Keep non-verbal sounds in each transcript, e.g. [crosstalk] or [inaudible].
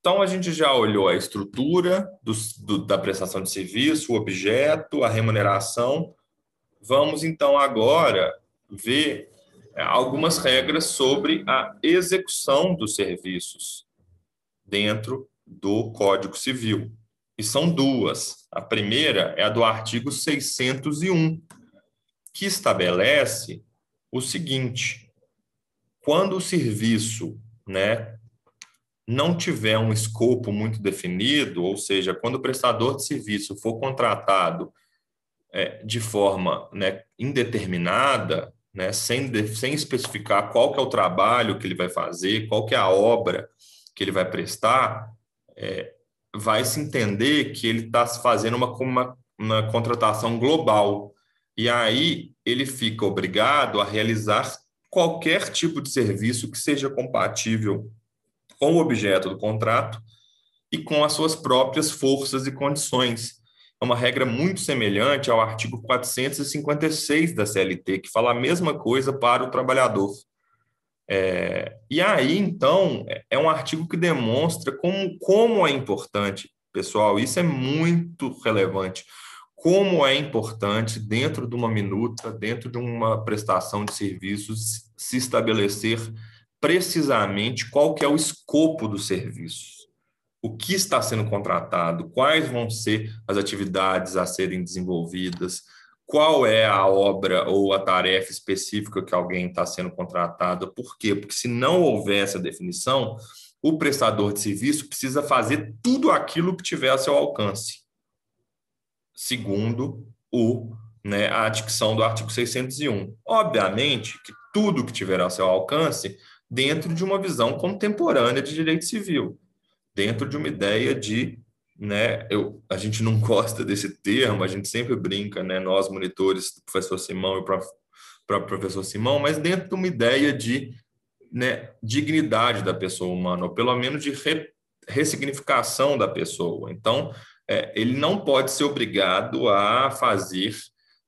Então, a gente já olhou a estrutura do, do, da prestação de serviço, o objeto, a remuneração. Vamos, então, agora ver é, algumas regras sobre a execução dos serviços dentro do Código Civil. E são duas. A primeira é a do artigo 601, que estabelece o seguinte: quando o serviço né, não tiver um escopo muito definido, ou seja, quando o prestador de serviço for contratado é, de forma né, indeterminada, né, sem, sem especificar qual que é o trabalho que ele vai fazer, qual que é a obra que ele vai prestar, é, vai se entender que ele está fazendo uma, uma, uma contratação global. E aí ele fica obrigado a realizar qualquer tipo de serviço que seja compatível com o objeto do contrato e com as suas próprias forças e condições é uma regra muito semelhante ao artigo 456 da CLT, que fala a mesma coisa para o trabalhador. É, e aí, então, é um artigo que demonstra como, como é importante, pessoal, isso é muito relevante, como é importante, dentro de uma minuta, dentro de uma prestação de serviços, se estabelecer precisamente qual que é o escopo do serviço o que está sendo contratado, quais vão ser as atividades a serem desenvolvidas, qual é a obra ou a tarefa específica que alguém está sendo contratado. Por quê? Porque se não houver essa definição, o prestador de serviço precisa fazer tudo aquilo que tiver a seu alcance, segundo o, né, a dicção do artigo 601. Obviamente que tudo que tiver a seu alcance dentro de uma visão contemporânea de direito civil dentro de uma ideia de, né, eu, a gente não [laughs] gosta desse termo, a gente sempre brinca, né, nós monitores, o professor Simão e o próprio professor Simão, mas dentro de uma ideia de né, dignidade da pessoa humana, ou pelo menos de re, ressignificação da pessoa. Então, é, ele não pode ser obrigado a fazer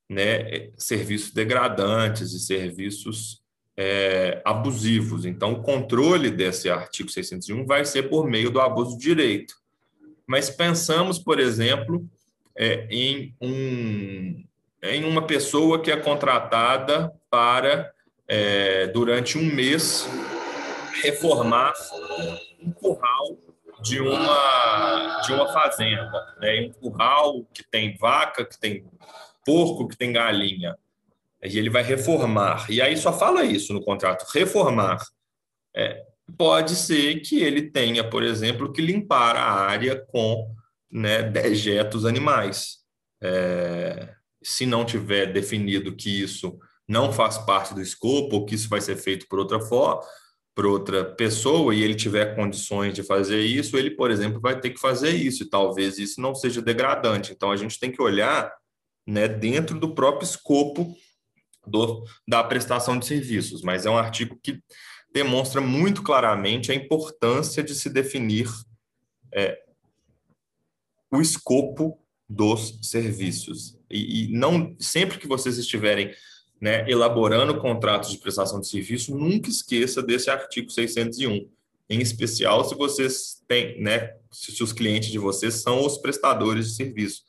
né, serviços degradantes e serviços é, abusivos. Então, o controle desse artigo 601 vai ser por meio do abuso de direito. Mas pensamos, por exemplo, é, em, um, em uma pessoa que é contratada para, é, durante um mês, reformar um curral de uma, de uma fazenda. Né? Um curral que tem vaca, que tem porco, que tem galinha e ele vai reformar. E aí só fala isso no contrato, reformar. É, pode ser que ele tenha, por exemplo, que limpar a área com né, dejetos animais. É, se não tiver definido que isso não faz parte do escopo, ou que isso vai ser feito por outra forma, por outra pessoa, e ele tiver condições de fazer isso, ele, por exemplo, vai ter que fazer isso, e talvez isso não seja degradante. Então, a gente tem que olhar né, dentro do próprio escopo da prestação de serviços, mas é um artigo que demonstra muito claramente a importância de se definir é, o escopo dos serviços. E, e, não sempre que vocês estiverem né, elaborando contratos de prestação de serviço, nunca esqueça desse artigo 601, em especial se vocês têm, né, se os clientes de vocês são os prestadores de serviço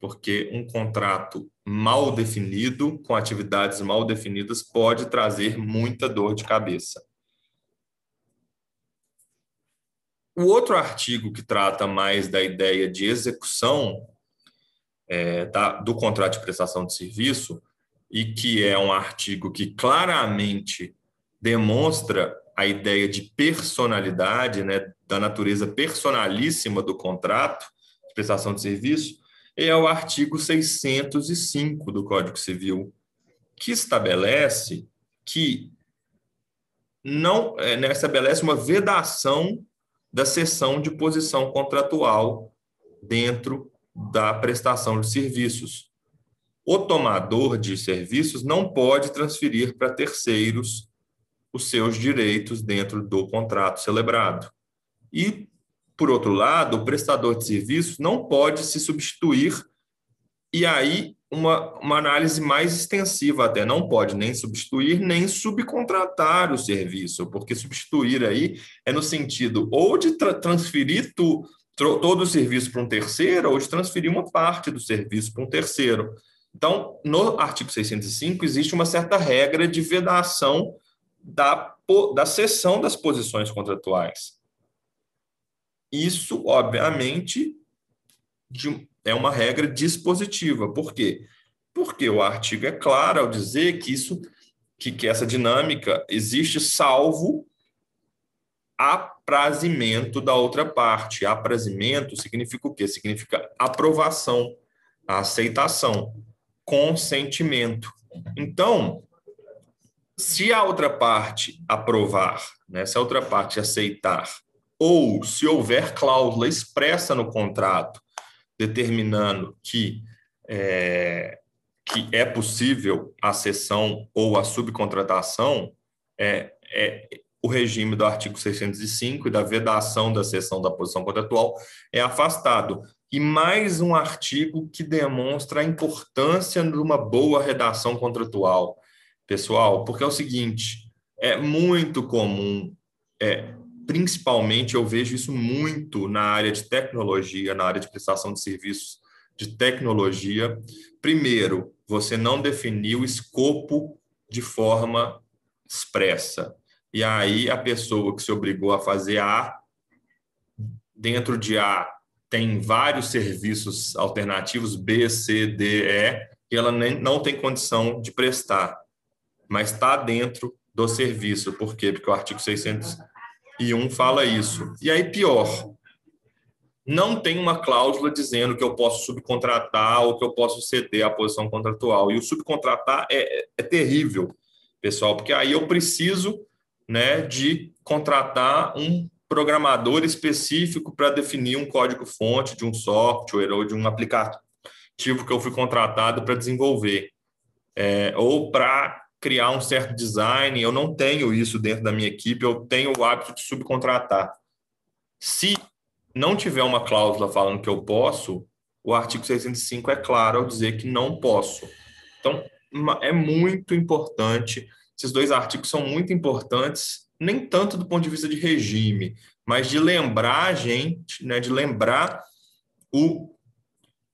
porque um contrato mal definido, com atividades mal definidas, pode trazer muita dor de cabeça. O outro artigo que trata mais da ideia de execução é, da, do contrato de prestação de serviço, e que é um artigo que claramente demonstra a ideia de personalidade, né, da natureza personalíssima do contrato de prestação de serviço, é o artigo 605 do Código Civil, que estabelece que não é, né, estabelece uma vedação da cessão de posição contratual dentro da prestação de serviços. O tomador de serviços não pode transferir para terceiros os seus direitos dentro do contrato celebrado. E por outro lado, o prestador de serviços não pode se substituir E aí, uma, uma análise mais extensiva até, não pode nem substituir, nem subcontratar o serviço, porque substituir aí é no sentido ou de tra transferir tu, todo o serviço para um terceiro, ou de transferir uma parte do serviço para um terceiro. Então, no artigo 605, existe uma certa regra de vedação da, da cessão das posições contratuais. Isso, obviamente, de, é uma regra dispositiva. Por quê? Porque o artigo é claro ao dizer que isso, que, que essa dinâmica existe salvo aprazimento da outra parte. Aprazimento significa o quê? Significa aprovação, aceitação, consentimento. Então, se a outra parte aprovar, né, se a outra parte aceitar, ou se houver cláusula expressa no contrato determinando que é, que é possível a cessão ou a subcontratação, é, é o regime do artigo 605 e da vedação da cessão da posição contratual é afastado. E mais um artigo que demonstra a importância de uma boa redação contratual, pessoal, porque é o seguinte: é muito comum, é, principalmente eu vejo isso muito na área de tecnologia, na área de prestação de serviços de tecnologia. Primeiro, você não definiu o escopo de forma expressa. E aí a pessoa que se obrigou a fazer A, dentro de A tem vários serviços alternativos, B, C, D, E, e ela nem, não tem condição de prestar, mas está dentro do serviço. Por quê? Porque o artigo 601 fala isso. E aí, pior, não tem uma cláusula dizendo que eu posso subcontratar ou que eu posso ceder a posição contratual. E o subcontratar é, é terrível, pessoal, porque aí eu preciso né, de contratar um programador específico para definir um código-fonte de um software ou de um aplicativo que eu fui contratado para desenvolver, é, ou para criar um certo design. Eu não tenho isso dentro da minha equipe, eu tenho o hábito de subcontratar. Se não tiver uma cláusula falando que eu posso, o artigo 605 é claro ao dizer que não posso. Então, é muito importante esses dois artigos são muito importantes, nem tanto do ponto de vista de regime, mas de lembrar a gente, né, de lembrar o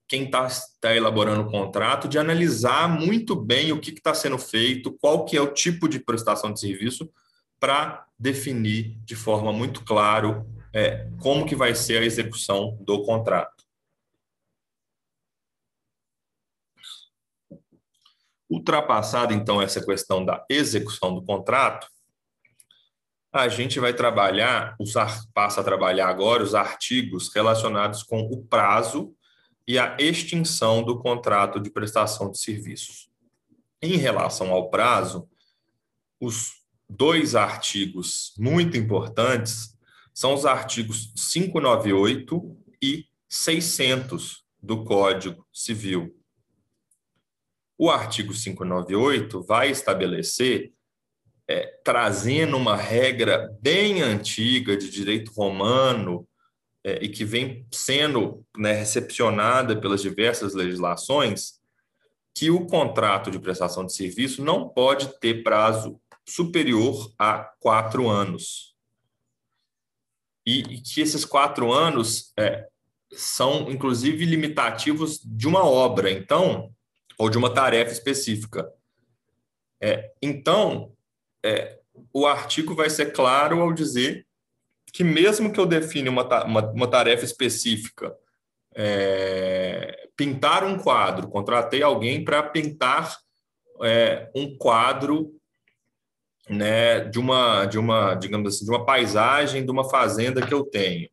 quem está tá elaborando o contrato, de analisar muito bem o que está sendo feito, qual que é o tipo de prestação de serviço, para definir de forma muito claro é, como que vai ser a execução do contrato. Ultrapassada, então, essa questão da execução do contrato, a gente vai trabalhar, passa a trabalhar agora os artigos relacionados com o prazo e a extinção do contrato de prestação de serviços. Em relação ao prazo, os dois artigos muito importantes são os artigos 598 e 600 do Código Civil. O artigo 598 vai estabelecer, é, trazendo uma regra bem antiga de direito romano é, e que vem sendo né, recepcionada pelas diversas legislações, que o contrato de prestação de serviço não pode ter prazo superior a quatro anos. E, e que esses quatro anos é, são, inclusive, limitativos de uma obra. Então, ou de uma tarefa específica. É, então, é, o artigo vai ser claro ao dizer que, mesmo que eu define uma, uma, uma tarefa específica, é, pintar um quadro, contratei alguém para pintar é, um quadro né, de uma, de uma, digamos assim, de uma paisagem de uma fazenda que eu tenho.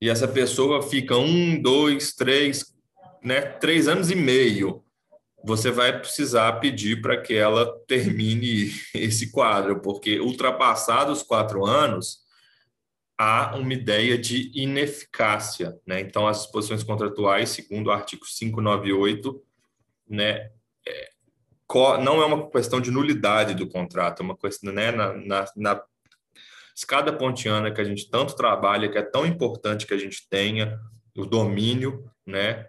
E essa pessoa fica um, dois, três, né, três anos e meio você vai precisar pedir para que ela termine [laughs] esse quadro, porque ultrapassados quatro anos, há uma ideia de ineficácia. Né? Então, as disposições contratuais, segundo o artigo 598, né, é, não é uma questão de nulidade do contrato, é uma questão né, na, na, na escada pontiana que a gente tanto trabalha, que é tão importante que a gente tenha o domínio, né,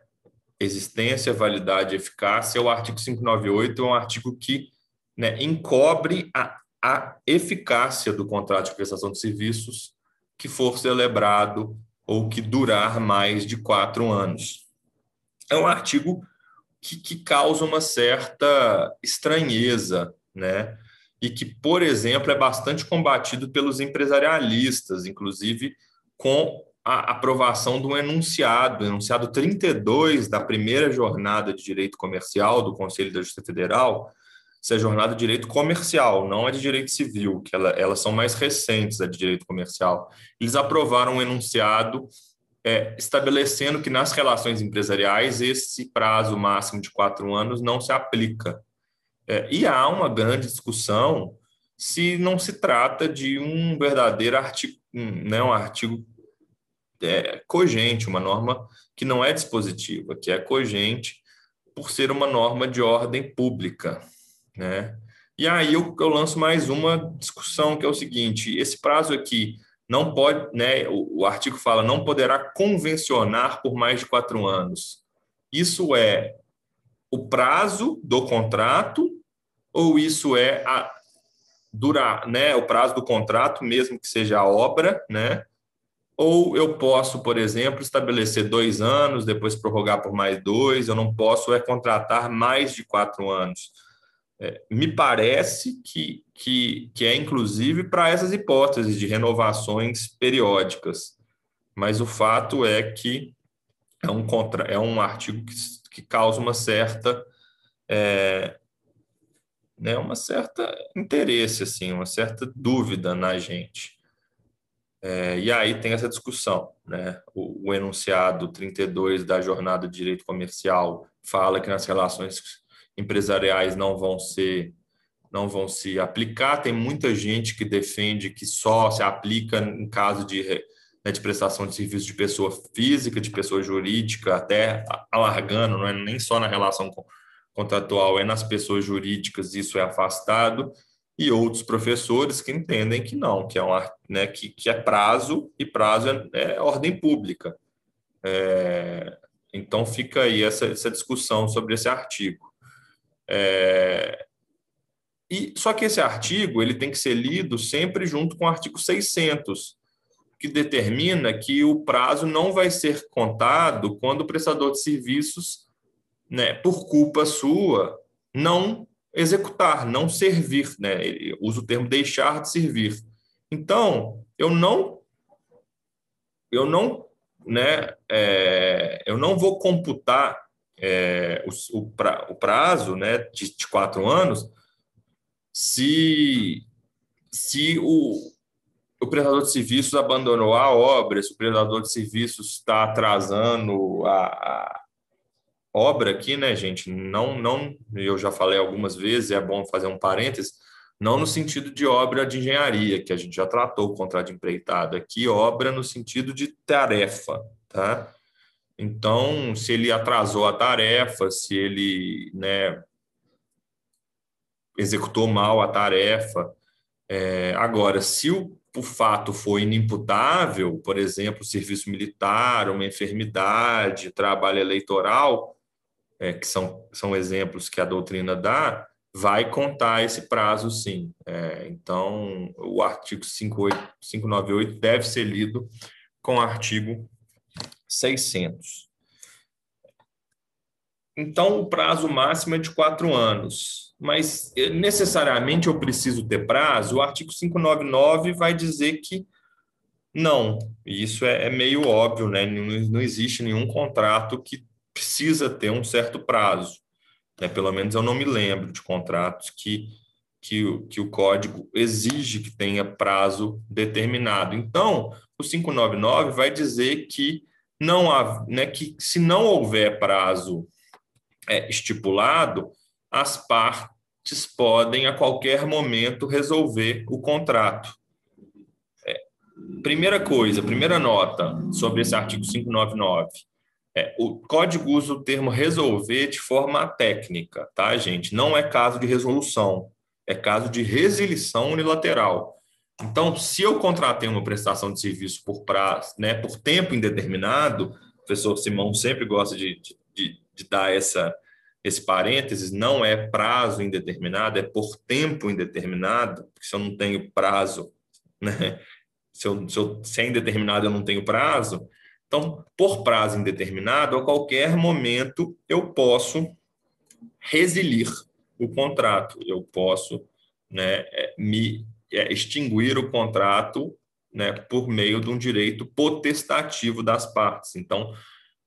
existência, validade eficácia, o artigo 598 é um artigo que né, encobre a, a eficácia do contrato de prestação de serviços que for celebrado ou que durar mais de quatro anos. É um artigo que, que causa uma certa estranheza, né? E que, por exemplo, é bastante combatido pelos empresarialistas, inclusive com a aprovação do enunciado, enunciado 32 da primeira jornada de direito comercial do Conselho da Justiça Federal, essa é jornada de direito comercial, não é de direito civil, que ela, elas são mais recentes, a de direito comercial. Eles aprovaram um enunciado é, estabelecendo que nas relações empresariais esse prazo máximo de quatro anos não se aplica. É, e há uma grande discussão se não se trata de um verdadeiro artigo, né, um artigo é, cogente, uma norma que não é dispositiva, que é cogente por ser uma norma de ordem pública. Né? E aí eu, eu lanço mais uma discussão, que é o seguinte: esse prazo aqui não pode, né, o, o artigo fala, não poderá convencionar por mais de quatro anos. Isso é o prazo do contrato ou isso é a durar, né, o prazo do contrato, mesmo que seja a obra, né? Ou eu posso, por exemplo, estabelecer dois anos, depois prorrogar por mais dois. Eu não posso é contratar mais de quatro anos. É, me parece que, que, que é inclusive para essas hipóteses de renovações periódicas, mas o fato é que é um, contra, é um artigo que, que causa uma certa é, né, uma certa interesse, assim, uma certa dúvida na gente. É, e aí tem essa discussão, né? O, o, enunciado 32 da Jornada de Direito Comercial fala que nas relações empresariais não vão ser não vão se aplicar. Tem muita gente que defende que só se aplica em caso de, né, de prestação de serviço de pessoa física, de pessoa jurídica, até alargando, não é nem só na relação contratual, é nas pessoas jurídicas, isso é afastado, e outros professores que entendem que não, que é, um, né, que, que é prazo, e prazo é, é ordem pública. É, então fica aí essa, essa discussão sobre esse artigo. É, e só que esse artigo ele tem que ser lido sempre junto com o artigo 600, que determina que o prazo não vai ser contado quando o prestador de serviços, né, por culpa sua, não executar, não servir, né? Ele usa o termo deixar de servir. Então, eu não eu não, né, é, eu não vou computar é, o, o, pra, o, prazo né, de, de, quatro anos, se, se o, o prestador de serviços abandonou a obra, se o prestador de serviços está atrasando a, a, obra aqui, né, gente? Não, não, eu já falei algumas vezes, é bom fazer um parênteses, não no sentido de obra de engenharia, que a gente já tratou o contrato de empreitado, aqui obra no sentido de tarefa, tá? Então, se ele atrasou a tarefa, se ele né, executou mal a tarefa. É, agora, se o, o fato foi inimputável, por exemplo, serviço militar, uma enfermidade, trabalho eleitoral, é, que são, são exemplos que a doutrina dá, vai contar esse prazo sim. É, então, o artigo 58, 598 deve ser lido com o artigo 600. Então, o prazo máximo é de quatro anos. Mas eh, necessariamente eu preciso ter prazo? O artigo 599 vai dizer que não. E isso é, é meio óbvio, né? Não, não, existe nenhum contrato que precisa ter um certo prazo. Né? Pelo menos eu não me lembro de contratos que, que, que o código exige que tenha prazo determinado. Então, o 599 vai dizer que não há, né, que se não houver prazo é, estipulado, as partes podem a qualquer momento resolver o contrato. É, primeira coisa, primeira nota sobre esse artigo 599. É, o código usa o termo resolver de forma técnica, tá, gente? Não é caso de resolução, é caso de resilição unilateral. Então, se eu contratei uma prestação de serviço por prazo, né, por tempo indeterminado, o professor Simão sempre gosta de, de, de dar essa, esse parênteses, não é prazo indeterminado, é por tempo indeterminado, porque se eu não tenho prazo, [laughs] né? se, eu, se, eu, se é indeterminado eu não tenho prazo, então, por prazo indeterminado, a qualquer momento eu posso resilir o contrato, eu posso né, é, me é, extinguir o contrato né, por meio de um direito potestativo das partes. Então,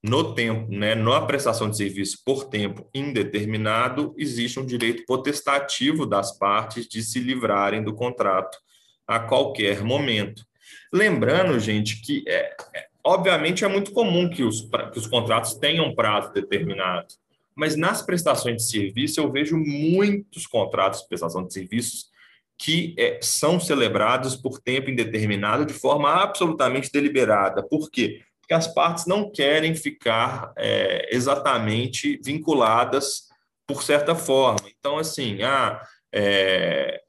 no tempo, né, na prestação de serviço por tempo indeterminado, existe um direito potestativo das partes de se livrarem do contrato a qualquer momento. Lembrando, gente, que é, é obviamente é muito comum que os, que os contratos tenham prazo determinado, mas nas prestações de serviço eu vejo muitos contratos de prestação de serviços que é, são celebrados por tempo indeterminado de forma absolutamente deliberada. Por quê? Porque as partes não querem ficar é, exatamente vinculadas por certa forma. Então, assim, ah, é,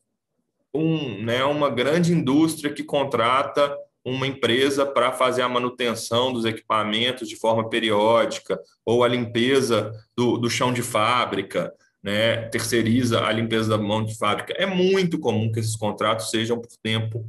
um, né, uma grande indústria que contrata uma empresa para fazer a manutenção dos equipamentos de forma periódica, ou a limpeza do, do chão de fábrica, né, terceiriza a limpeza da mão de fábrica. É muito comum que esses contratos sejam por tempo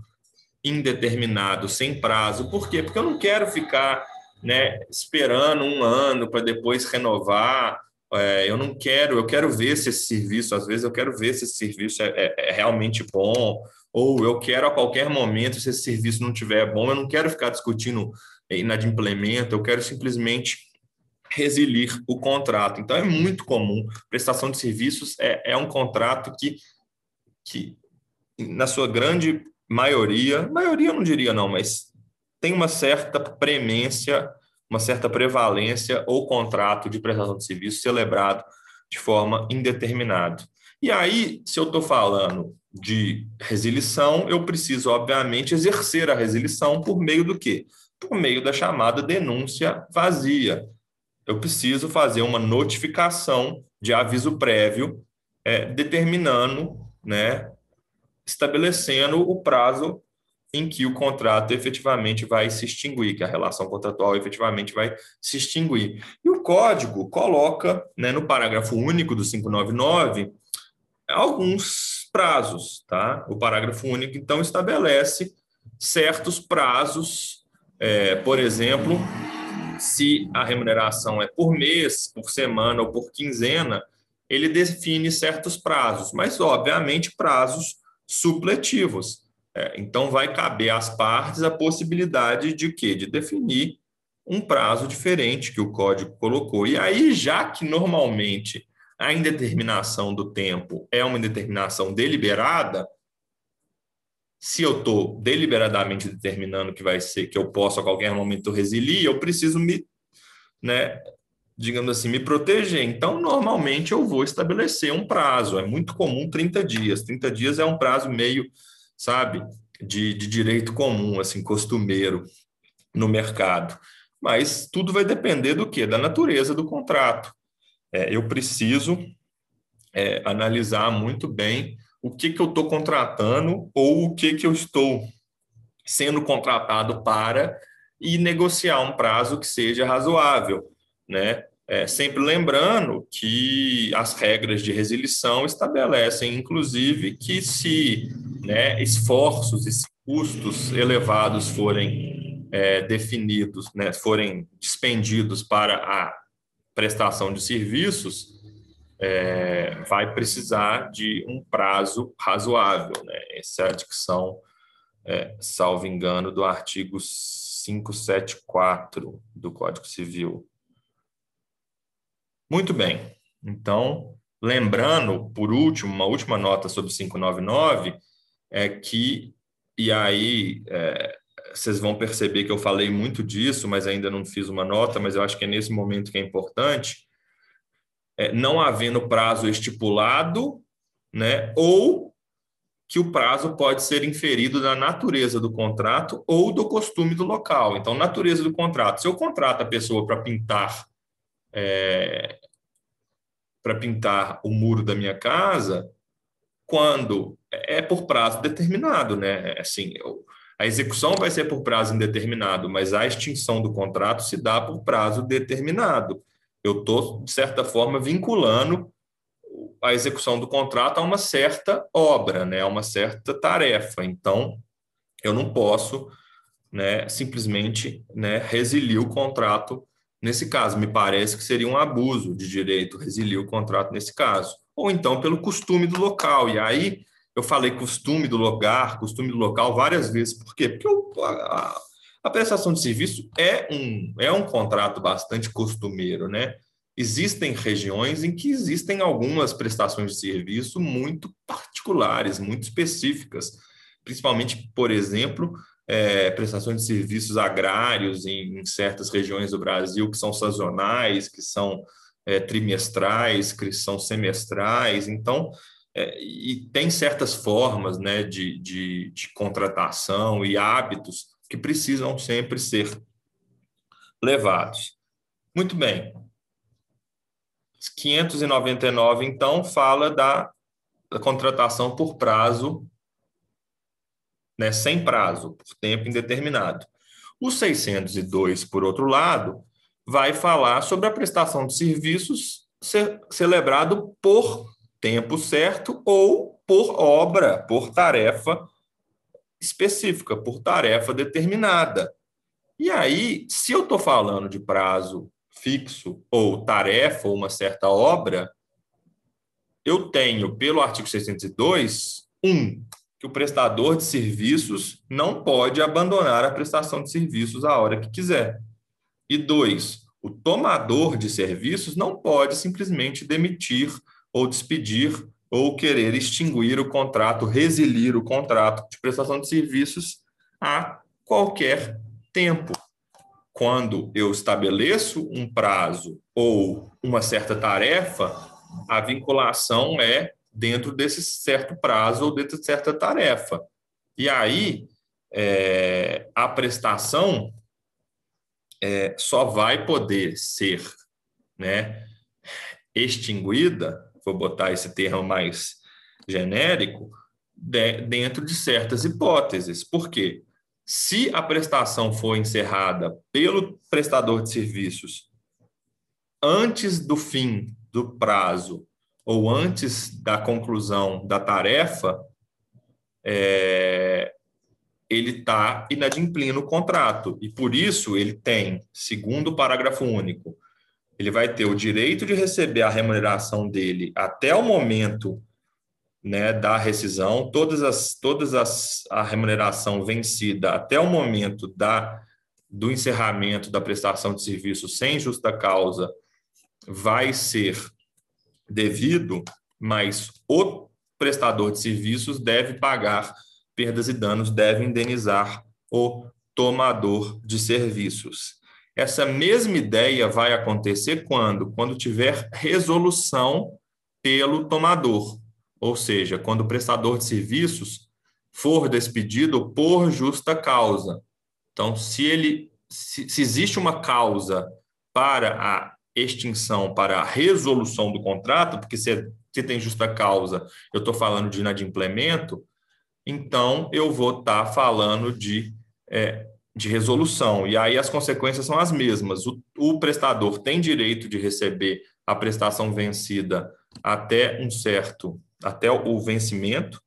indeterminado, sem prazo. Por quê? Porque eu não quero ficar né, esperando um ano para depois renovar. É, eu não quero, eu quero ver se esse serviço, às vezes eu quero ver se esse serviço é, é, é realmente bom, ou eu quero a qualquer momento, se esse serviço não tiver bom, eu não quero ficar discutindo inadimplemento, eu quero simplesmente resilir o contrato. Então, é muito comum. Prestação de serviços é, é um contrato que, que, na sua grande maioria, maioria eu não diria não, mas tem uma certa premência, uma certa prevalência ou contrato de prestação de serviço celebrado de forma indeterminada. E aí, se eu estou falando de resilição, eu preciso, obviamente, exercer a resilição por meio do quê? Por meio da chamada denúncia vazia. Eu preciso fazer uma notificação de aviso prévio, é, determinando, né, estabelecendo o prazo em que o contrato efetivamente vai se extinguir, que a relação contratual efetivamente vai se extinguir. E o código coloca, né, no parágrafo único do 599, alguns prazos, tá? O parágrafo único, então, estabelece certos prazos, é, por exemplo, se a remuneração é por mês, por semana ou por quinzena, ele define certos prazos, mas, obviamente, prazos supletivos. É, então, vai caber às partes a possibilidade de quê? De definir um prazo diferente que o código colocou. E aí, já que normalmente a indeterminação do tempo é uma indeterminação deliberada, se eu estou deliberadamente determinando que vai ser que eu posso a qualquer momento resilir, eu preciso me, né, digamos assim, me proteger. Então, normalmente eu vou estabelecer um prazo. É muito comum 30 dias. 30 dias é um prazo meio, sabe, de, de direito comum, assim, costumeiro no mercado. Mas tudo vai depender do que? Da natureza do contrato é, eu preciso é, analisar muito bem o que, que eu estou contratando ou o que, que eu estou sendo contratado para e negociar um prazo que seja razoável, né? É, sempre lembrando que as regras de resilição estabelecem, inclusive, que se né, esforços e custos elevados forem é, definidos, né, forem dispendidos para a prestação de serviços, é, vai precisar de um prazo razoável. Né? Essa é a dicção, é, salvo engano, do artigo 574 do Código Civil. Muito bem. Então, lembrando, por último, uma última nota sobre 599 é que, e aí é, vocês vão perceber que eu falei muito disso, mas ainda não fiz uma nota, mas eu acho que é nesse momento que é importante. É, não havendo prazo estipulado, né, ou que o prazo pode ser inferido da natureza do contrato ou do costume do local. Então, natureza do contrato. Se eu contrato a pessoa para pintar é, para pintar o muro da minha casa, quando é por prazo determinado, né? Assim, eu, a execução vai ser por prazo indeterminado, mas a extinção do contrato se dá por prazo determinado. Eu estou, de certa forma, vinculando a execução do contrato a uma certa obra, né, a uma certa tarefa. Então, eu não posso né, simplesmente né, resiliar o contrato nesse caso. Me parece que seria um abuso de direito resiliar o contrato nesse caso. Ou então pelo costume do local. E aí, eu falei costume do lugar, costume do local várias vezes. Por quê? Porque eu, a prestação de serviço é um, é um contrato bastante costumeiro, né? Existem regiões em que existem algumas prestações de serviço muito particulares, muito específicas, principalmente, por exemplo, é, prestações de serviços agrários em, em, certas regiões do Brasil que são sazonais, que são é, trimestrais, que são semestrais. Então, é, e tem certas formas né, de, de, de contratação e hábitos que precisam sempre ser levados. Muito bem. 599, então, fala da, da contratação por prazo, né, sem prazo, por tempo indeterminado. O 602, por outro lado, vai falar sobre a prestação de serviços celebrado por tempo certo ou por obra, por tarefa específica, por tarefa determinada. E aí, se eu estou falando de prazo fixo ou tarefa ou uma certa obra, eu tenho, pelo artigo 602, um, que o prestador de serviços não pode abandonar a prestação de serviços a hora que quiser. E dois, o tomador de serviços não pode simplesmente demitir ou despedir ou querer extinguir o contrato, resilir o contrato de prestação de serviços a qualquer tempo. Quando eu estabeleço um prazo ou uma certa tarefa, a vinculação é dentro desse certo prazo ou dentro de certa tarefa. E aí, é, a prestação é, só vai poder ser né, extinguida vou botar esse termo mais genérico, de, dentro de certas hipóteses. Por quê? Se a prestação for encerrada pelo prestador de serviços antes do fim do prazo ou antes da conclusão da tarefa, é, ele está inadimplindo o contrato. E por isso ele tem, segundo o parágrafo único, ele vai ter o direito de receber a remuneração dele até o momento né, da rescisão, todas as todas as a remuneração vencida até o momento da do encerramento da prestação de serviço sem justa causa vai ser devido, mas o prestador de serviços deve pagar perdas e danos, deve indenizar o tomador de serviços. Essa mesma ideia vai acontecer quando? Quando tiver resolução pelo tomador, ou seja, quando o prestador de serviços for despedido por justa causa. Então, se ele se, se existe uma causa para a extinção, para a resolução do contrato, porque se, se tem justa causa, eu estou falando de inadimplemento, então eu vou estar tá falando de é, de resolução. E aí as consequências são as mesmas. O, o, prestador tem direito de receber a prestação vencida até um certo, até o vencimento,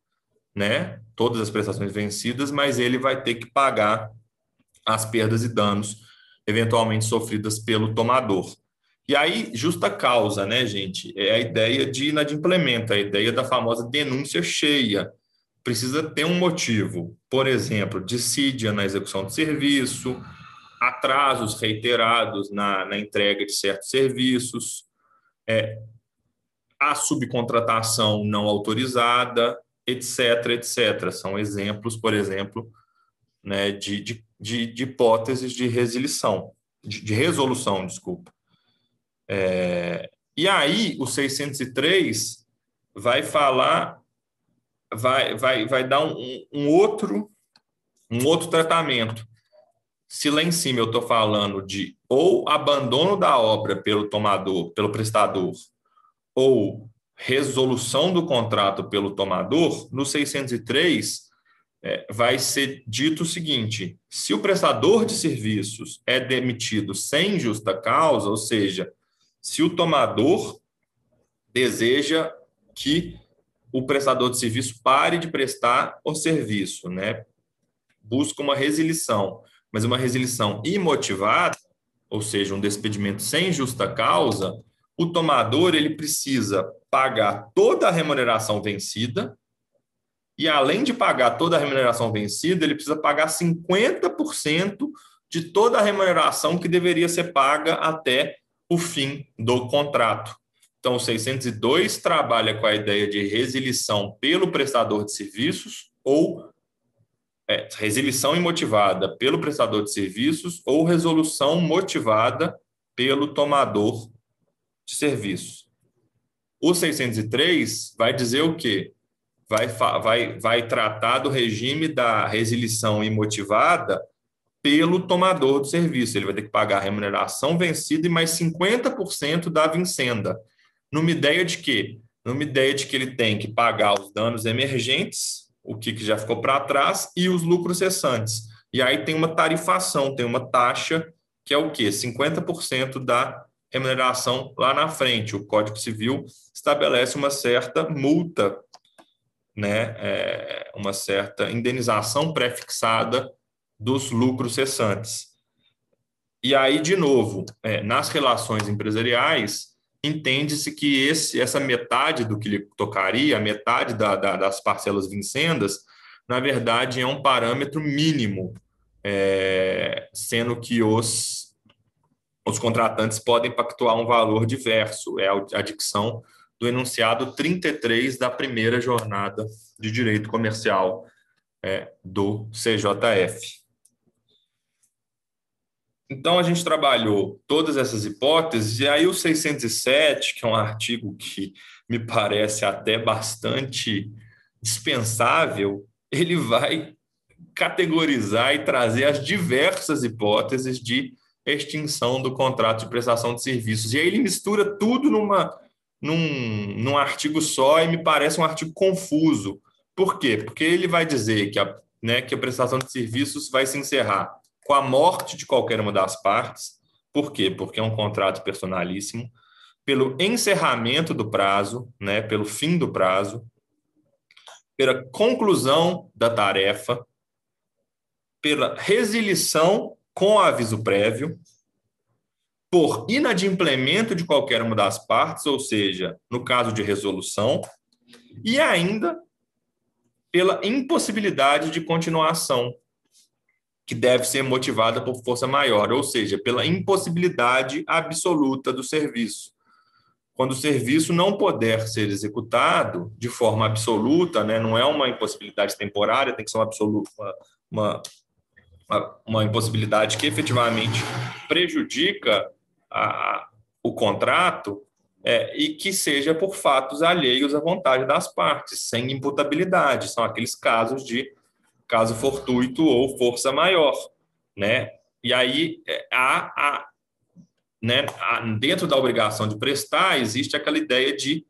né? Todas as prestações vencidas, mas ele vai ter que pagar as perdas e danos eventualmente sofridas pelo tomador. E aí, justa causa, né, gente? É a ideia de inadimplemento, a ideia da famosa denúncia cheia precisa ter um motivo, por exemplo, dissídia na execução de serviço, atrasos reiterados na, na entrega de certos serviços, é, a subcontratação não autorizada, etc., etc. São exemplos, por exemplo, né, de, de, de, hipóteses de resilição, de, de resolução, desculpa. É, e aí, o 603 vai falar vai, vai, vai dar um, um outro um outro tratamento. Se lá em cima eu estou falando de ou abandono da obra pelo tomador, pelo prestador, ou resolução do contrato pelo tomador, no 603 é, vai ser dito o seguinte: se o prestador de serviços é demitido sem justa causa, ou seja, se o tomador deseja que o prestador de serviço pare de prestar o serviço, né? Busca uma resilição, mas uma resilição imotivada, ou seja, um despedimento sem justa causa, o tomador ele precisa pagar toda a remuneração vencida e além de pagar toda a remuneração vencida, ele precisa pagar 50% de toda a remuneração que deveria ser paga até o fim do contrato. Então, o 602 trabalha com a ideia de resilição pelo prestador de serviços ou é, resilição imotivada pelo prestador de serviços ou resolução motivada pelo tomador de serviços. O 603 vai dizer o quê? Vai, vai, vai tratar do regime da resilição imotivada pelo tomador do serviço. Ele vai ter que pagar a remuneração vencida e mais 50% da vincenda. Numa ideia de quê? Numa ideia de que ele tem que pagar os danos emergentes, o que, que já ficou para trás, e os lucros cessantes. E aí tem uma tarifação, tem uma taxa que é o quê? 50% da remuneração lá na frente. O Código Civil estabelece uma certa multa, né? É, uma certa indenização pré-fixada dos lucros cessantes. E aí, de novo, é, nas relações empresariais, entende-se que esse, essa metade do que lhe tocaria, a metade da, da, das parcelas vincendas, na verdade, é um parâmetro mínimo, é, sendo que os, os contratantes podem pactuar um valor diverso, é a dicção do enunciado 33 da primeira jornada de direito comercial é, do CJF. Então, a gente trabalhou todas essas hipóteses, e aí o 607, que é um artigo que me parece até bastante dispensável, ele vai categorizar e trazer as diversas hipóteses de extinção do contrato de prestação de serviços. E aí ele mistura tudo numa, num, num artigo só e me parece um artigo confuso. Por quê? Porque ele vai dizer que a, né, que a prestação de serviços vai se encerrar com a morte de qualquer uma das partes. Por quê? Porque é um contrato personalíssimo. Pelo encerramento do prazo, né, pelo fim do prazo, pela conclusão da tarefa, pela resilição com aviso prévio, por inadimplemento de qualquer uma das partes, ou seja, no caso de resolução, e ainda pela impossibilidade de continuação, que deve ser motivada por força maior, ou seja, pela impossibilidade absoluta do serviço. Quando o serviço não puder ser executado de forma absoluta, né, não é uma impossibilidade temporária, tem que ser uma, absoluta, uma, uma, uma impossibilidade que efetivamente prejudica a, o contrato é, e que seja por fatos alheios à vontade das partes, sem imputabilidade. São aqueles casos de caso fortuito ou força maior, né? E aí é, há, há, né, há, dentro da obrigação de prestar existe aquela ideia de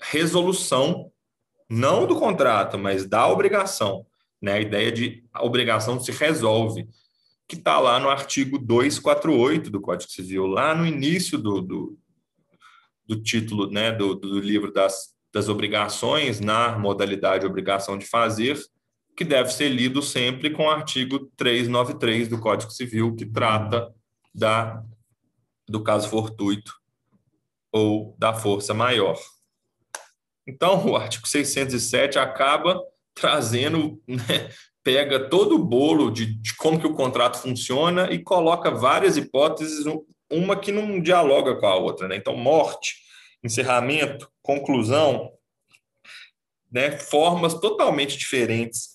resolução não do contrato, mas da obrigação, né? A ideia de a obrigação se resolve, que está lá no artigo 248 do Código Civil, lá no início do, do, do título, né, do, do livro das, das obrigações, na modalidade obrigação de fazer, que deve ser lido sempre com o artigo 393 do Código Civil, que trata da, do caso fortuito ou da força maior. Então, o artigo 607 acaba trazendo, né, pega todo o bolo de, de, como que o contrato funciona e coloca várias hipóteses, uma que não dialoga com a outra. Né? Então, morte, encerramento, conclusão, né, formas totalmente diferentes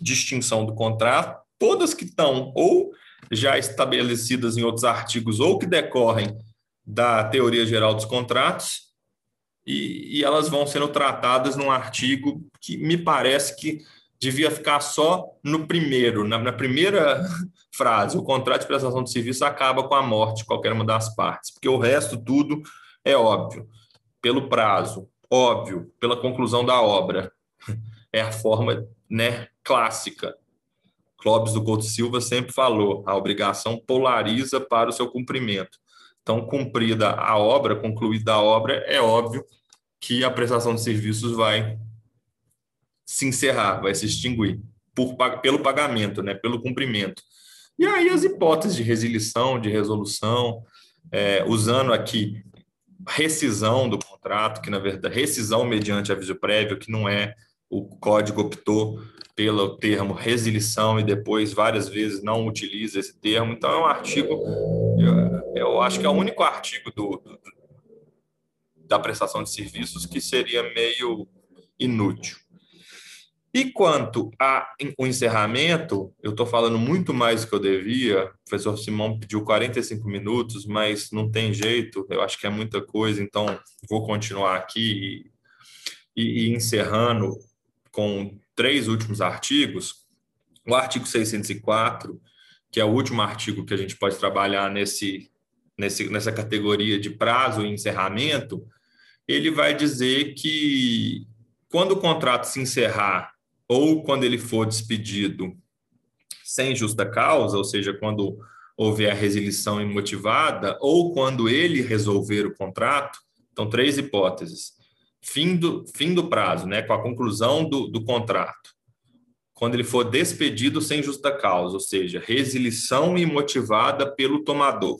de extinção do contrato, todas que estão ou já estabelecidas em outros artigos ou que decorrem da teoria geral dos contratos, e, e, elas vão sendo tratadas num artigo que me parece que devia ficar só no primeiro, na, na primeira [laughs] frase. O contrato de prestação de serviço acaba com a morte de qualquer uma das partes, porque o resto tudo é óbvio. Pelo prazo, óbvio, pela conclusão da obra. [laughs] É a forma né, clássica. Clóvis do Couto Silva sempre falou: a obrigação polariza para o seu cumprimento. Então, cumprida a obra, concluída a obra, é óbvio que a prestação de serviços vai se encerrar, vai se extinguir por, pelo pagamento, né, pelo cumprimento. E aí as hipóteses de resilição, de resolução, é, usando aqui rescisão do contrato, que na verdade rescisão mediante aviso prévio, que não é o código optou pelo termo resilição e depois várias vezes não utiliza esse termo. Então é um artigo, eu, eu acho que é o único artigo do, do, da prestação de serviços que seria meio inútil. E quanto ao encerramento, eu estou falando muito mais do que eu devia. O professor Simão pediu 45 minutos, mas não tem jeito, eu acho que é muita coisa, então vou continuar aqui e, e, e encerrando com três últimos artigos. O artigo 604, que é o último artigo que a gente pode trabalhar nesse, nesse, nessa categoria de prazo e encerramento, ele vai dizer que quando o contrato se encerrar ou quando ele for despedido sem justa causa, ou seja, quando houver a resilição imotivada, ou quando ele resolver o contrato, então, três hipóteses. Fim do, fim do prazo, né, com a conclusão do, do contrato. Quando ele for despedido sem justa causa, ou seja, resilição imotivada pelo tomador.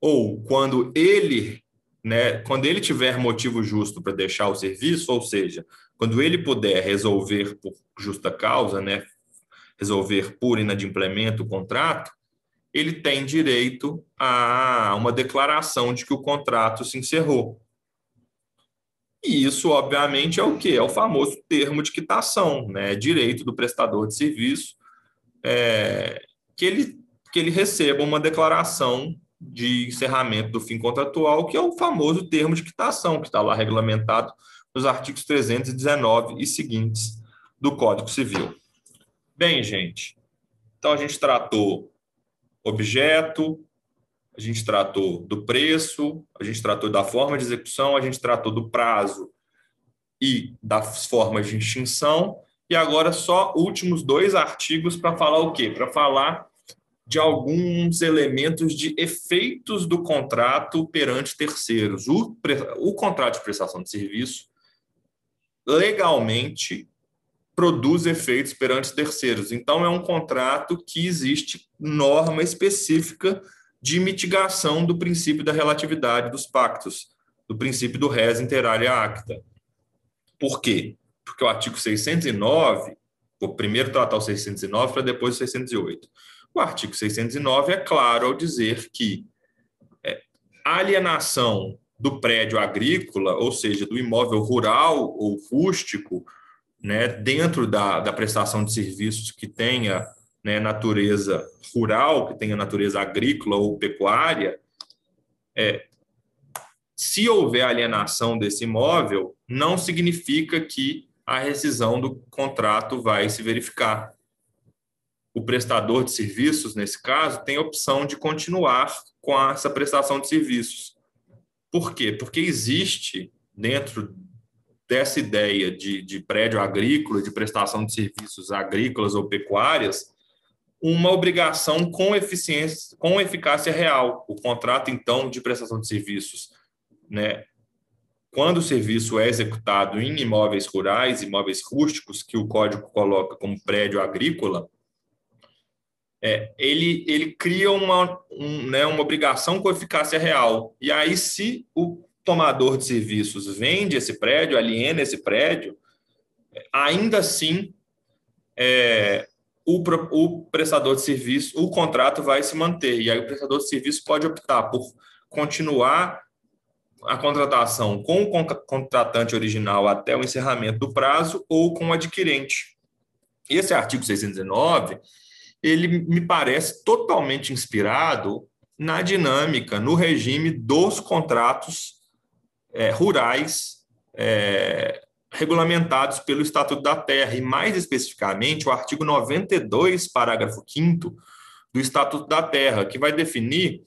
Ou quando ele, né, quando ele tiver motivo justo para deixar o serviço, ou seja, quando ele puder resolver por justa causa, né, resolver por inadimplemento o contrato, ele tem direito a uma declaração de que o contrato se encerrou. E isso, obviamente, é o que? É o famoso termo de quitação, né? direito do prestador de serviço é, que, ele, que ele receba uma declaração de encerramento do fim contratual, que é o famoso termo de quitação, que está lá regulamentado nos artigos 319 e seguintes do Código Civil. Bem, gente, então a gente tratou objeto, a gente tratou do preço, a gente tratou da forma de execução, a gente tratou do prazo e das formas de extinção, e agora só últimos dois artigos para falar o quê? Para falar de alguns elementos de efeitos do contrato perante terceiros. O, o contrato de prestação de serviço legalmente produz efeitos perante terceiros. Então, é um contrato que existe norma específica de mitigação do princípio da relatividade dos pactos, do princípio do res inter alia acta. Por quê? Porque o artigo 609, vou primeiro tratar o 609 para depois o 608. O artigo 609 é claro ao dizer que é, alienação do prédio agrícola, ou seja, do imóvel rural ou rústico, né, dentro da, da prestação de serviços que tenha né, natureza rural, que tenha natureza agrícola ou pecuária, é, se houver alienação desse imóvel, não significa que a rescisão do contrato vai se verificar. O prestador de serviços, nesse caso, tem a opção de continuar com essa prestação de serviços. Por quê? Porque existe dentro dessa ideia de, de prédio agrícola, de prestação de serviços agrícolas ou pecuárias, uma obrigação com eficiência, com eficácia real. O contrato, então, de prestação de serviços, né? Quando o serviço é executado em imóveis rurais, imóveis rústicos, que o código coloca como prédio agrícola, é, ele, ele cria uma, um, né, uma obrigação com eficácia real. E aí, se o tomador de serviços vende esse prédio, aliena esse prédio, ainda assim, é, o, o prestador de serviço, o contrato vai se manter. E aí, o prestador de serviço pode optar por continuar a contratação com o contratante original até o encerramento do prazo ou com o adquirente. Esse artigo 619 ele me parece totalmente inspirado na dinâmica, no regime dos contratos é, rurais é, regulamentados pelo Estatuto da Terra, e mais especificamente o artigo 92, parágrafo 5 do Estatuto da Terra, que vai definir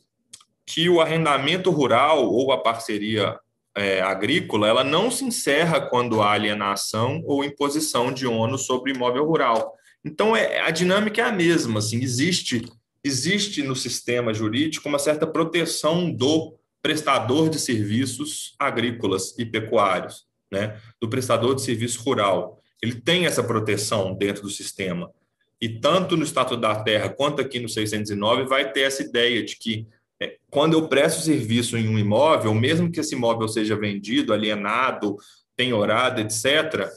que o arrendamento rural ou a parceria é, agrícola, ela não se encerra quando há alienação ou imposição de ônus sobre imóvel rural. Então, é, a dinâmica é a mesma, assim, existe existe no sistema jurídico uma certa proteção do prestador de serviços agrícolas e pecuários, né? do prestador de serviço rural. Ele tem essa proteção dentro do sistema. E tanto no Estatuto da Terra quanto aqui no 609 vai ter essa ideia de que é, quando eu presto serviço em um imóvel, mesmo que esse imóvel seja vendido, alienado, penhorado, etc.,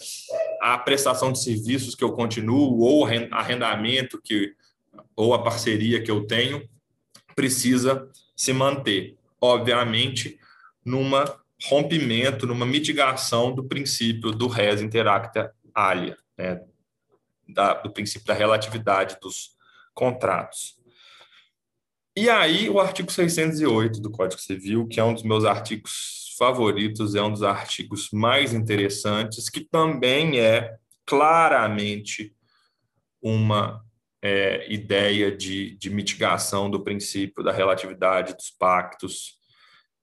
a prestação de serviços que eu continuo ou arrendamento que ou a parceria que eu tenho precisa se manter, obviamente, numa rompimento, numa mitigação do princípio do res interacta alia, né? da, do princípio da relatividade dos contratos. E aí, o artigo 608 do Código Civil, que é um dos meus artigos favoritos, é um dos artigos mais interessantes, que também é claramente uma é, ideia de, de mitigação do princípio da relatividade dos pactos,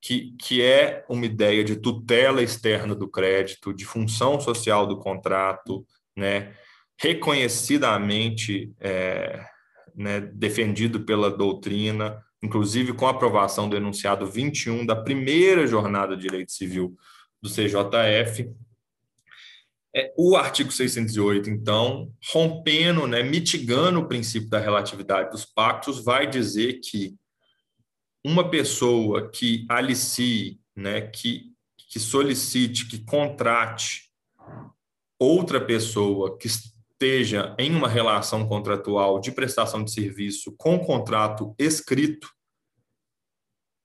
que, que é uma ideia de tutela externa do crédito, de função social do contrato, né, reconhecidamente é, né, defendido pela doutrina, inclusive com a aprovação do enunciado 21 da primeira jornada de direito civil do CJF. É, o artigo 608, então, rompendo, né, mitigando o princípio da relatividade dos pactos, vai dizer que uma pessoa que alicie, né, que, que solicite, que contrate outra pessoa que esteja em uma relação contratual de prestação de serviço com contrato escrito,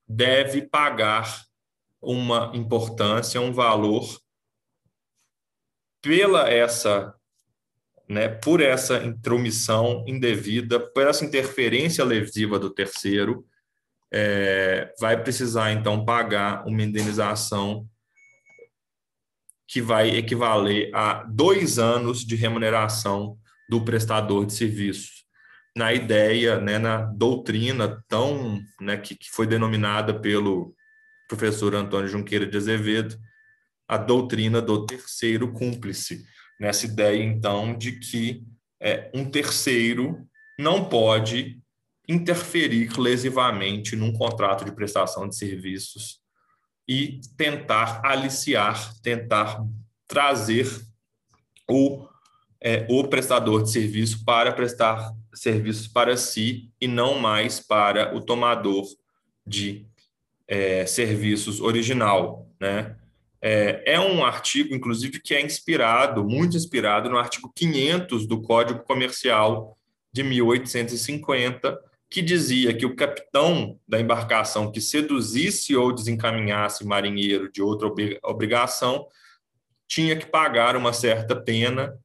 deve pagar uma importância, um valor pela essa, né, por essa intromissão indevida, por essa interferência lesiva do terceiro, é, vai precisar então pagar uma indenização que vai equivaler a dois anos de remuneração do prestador de serviços. Na ideia, né, na doutrina tão, né, que, que foi denominada pelo professor Antônio Junqueira de Azevedo, a doutrina do terceiro cúmplice. Nessa ideia, então, de que é, um terceiro não pode interferir lesivamente num contrato de prestação de serviços e tentar aliciar, tentar trazer o, é, o prestador de serviço para prestar serviços para si e não mais para o tomador de é, serviços original, né? É, é, um artigo, inclusive, que é inspirado, muito inspirado, no artigo 500 do Código Comercial de 1850, que dizia que o capitão da embarcação que seduzisse ou desencaminhasse marinheiro de outra obrigação tinha que pagar uma certa pena,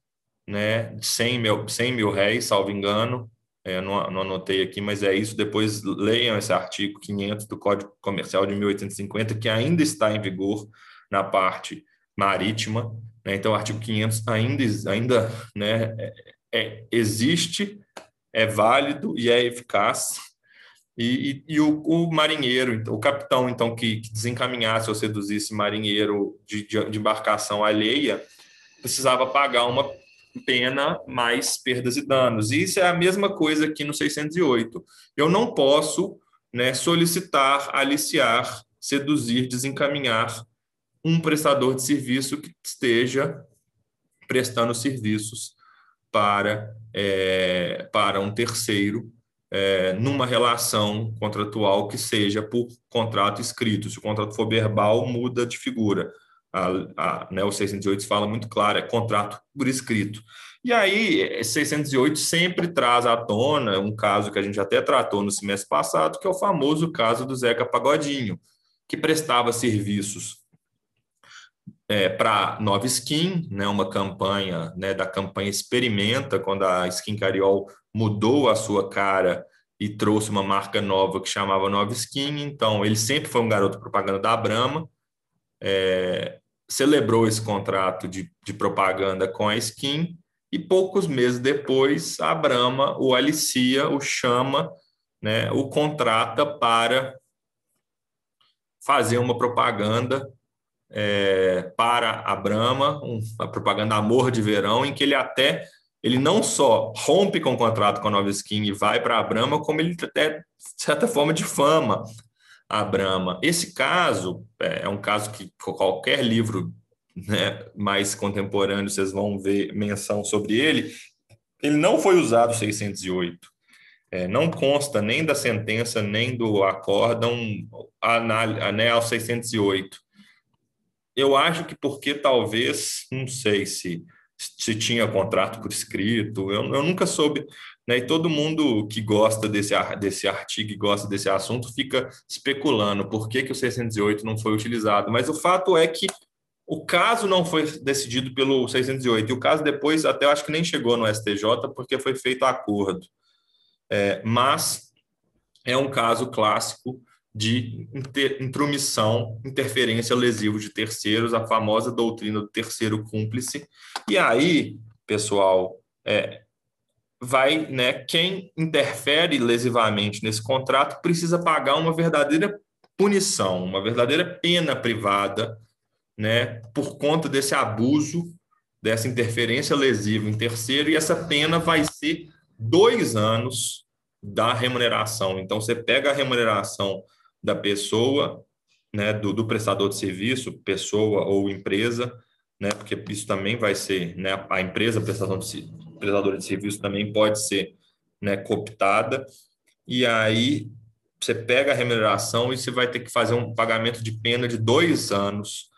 né, de 100 mil, 100 mil réis, salvo engano, é, não, não anotei aqui, mas é isso. Depois leiam esse artigo 500 do Código Comercial de 1850, que ainda está em vigor na parte marítima. Né? Então, o artigo 500 ainda, ainda né, é, é, existe é válido e é eficaz. E, e, e o, o, marinheiro, então, o capitão, então, que, que, desencaminhasse ou seduzisse marinheiro de, de, de embarcação alheia, precisava pagar uma pena mais perdas e danos. E isso é a mesma coisa aqui no 608. Eu não posso né, solicitar, aliciar, seduzir, desencaminhar um prestador de serviço que esteja prestando serviços para, é, para um terceiro é, numa relação contratual que seja por contrato escrito. Se o contrato for verbal, muda de figura. A, a, né, o 608 fala muito claro, é contrato por escrito. E aí, 608 sempre traz à tona um caso que a gente até tratou no semestre passado, que é o famoso caso do Zeca Pagodinho, que prestava serviços é, para Nova Skin, né, uma campanha né, da campanha Experimenta, quando a Skin Cariol mudou a sua cara e trouxe uma marca nova que chamava Nova Skin. Então, ele sempre foi um garoto propaganda da Brahma, é, celebrou esse contrato de, de propaganda com a Skin e poucos meses depois a Brahma o alicia, o chama, né, o contrata para fazer uma propaganda é, para a Brahma, um, a propaganda Amor de Verão, em que ele até ele não só rompe com o contrato com a Nova Skin e vai para a Brahma, como ele até, de certa forma, difama a Brahma. Esse caso é, é um caso que qualquer livro né, mais contemporâneo vocês vão ver menção sobre ele. Ele não foi usado 608. É, não consta nem da sentença nem do acórdão a, né, ao 608. Eu acho que porque talvez, não sei se se tinha contrato por escrito, eu, eu nunca soube. Né? E todo mundo que gosta desse, desse artigo e gosta desse assunto fica especulando por que, que o 608 não foi utilizado. Mas o fato é que o caso não foi decidido pelo 608, e o caso depois até eu acho que nem chegou no STJ, porque foi feito acordo. É, mas é um caso clássico de inter, intromissão, interferência lesiva de terceiros, a famosa doutrina do terceiro cúmplice. E aí, pessoal, é, vai, né, quem interfere lesivamente nesse contrato precisa pagar uma verdadeira punição, uma verdadeira pena privada, né, por conta desse abuso, dessa interferência lesiva em terceiro, e essa pena vai ser dois anos da remuneração. Então, você pega a remuneração da pessoa, né, do, do prestador de serviço, pessoa ou empresa, né, porque isso também vai ser, né, a empresa de, prestadora de serviço também pode ser, né, cooptada, e aí você pega a remuneração e você vai ter que fazer um pagamento de pena de dois anos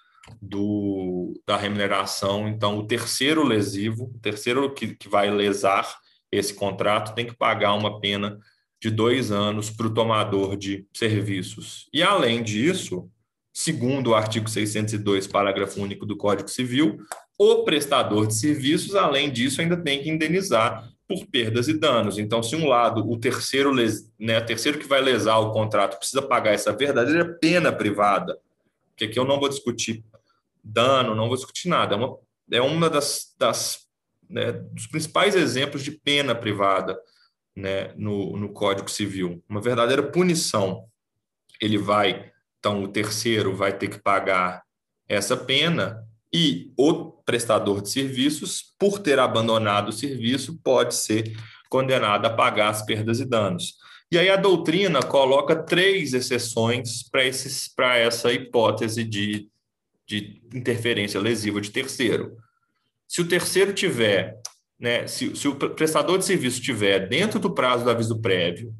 do, da remuneração. Então, o terceiro lesivo, o terceiro que, que vai lesar esse contrato, tem que pagar uma pena de dois anos para o tomador de serviços. E, além disso, segundo o artigo 602, parágrafo único do Código Civil, o prestador de serviços, além disso, ainda tem que indenizar por perdas e danos. Então, se um lado, o terceiro, né, terceiro que vai lesar o contrato precisa pagar essa verdadeira pena privada, que aqui eu não vou discutir dano, não vou discutir nada, é uma, é uma das, das né, dos principais exemplos de pena privada né, no, no Código Civil, uma verdadeira punição. Ele vai, então, o terceiro vai ter que pagar essa pena e o prestador de serviços, por ter abandonado o serviço, pode ser condenado a pagar as perdas e danos. E aí a doutrina coloca três exceções para essa hipótese de, de interferência lesiva de terceiro. Se o terceiro tiver né, se, se o prestador de serviço estiver dentro do prazo do aviso prévio,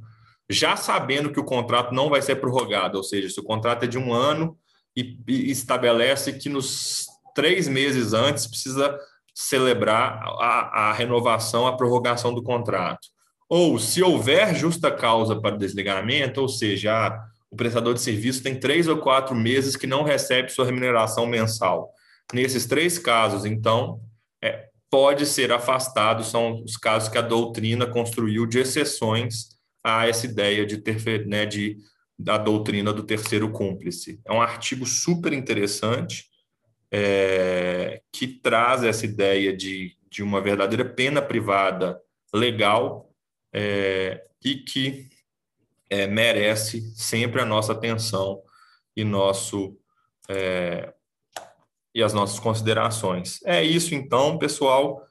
já sabendo que o contrato não vai ser prorrogado, ou seja, se o contrato é de um ano e, e estabelece que nos três meses antes precisa celebrar a, a renovação, a prorrogação do contrato. Ou se houver justa causa para desligamento, ou seja, o prestador de serviço tem três ou quatro meses que não recebe sua remuneração mensal. Nesses três casos, então, é, pode ser afastado, são os casos que a doutrina construiu de exceções a essa ideia de, ter, né, de da doutrina do terceiro cúmplice. É um artigo super interessante é, que traz essa ideia de, de uma verdadeira pena privada legal é, e que é, merece sempre a nossa atenção e nosso é, e as nossas considerações. É isso então, pessoal.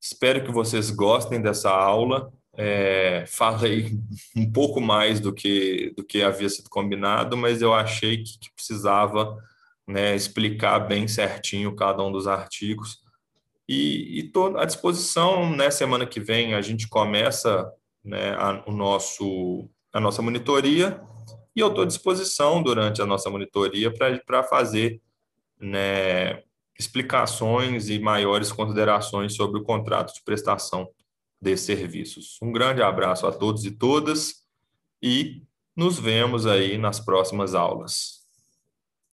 Espero que vocês gostem dessa aula. É, falei um pouco mais do que, do que havia sido combinado, mas eu achei que, que precisava né, explicar bem certinho cada um dos artigos. E estou à disposição, né, semana que vem a gente começa né, a, o nosso, a nossa monitoria, e eu estou à disposição durante a nossa monitoria para fazer né, explicações e maiores considerações sobre o contrato de prestação de serviços. Um grande abraço a todos e todas e nos vemos aí nas próximas aulas.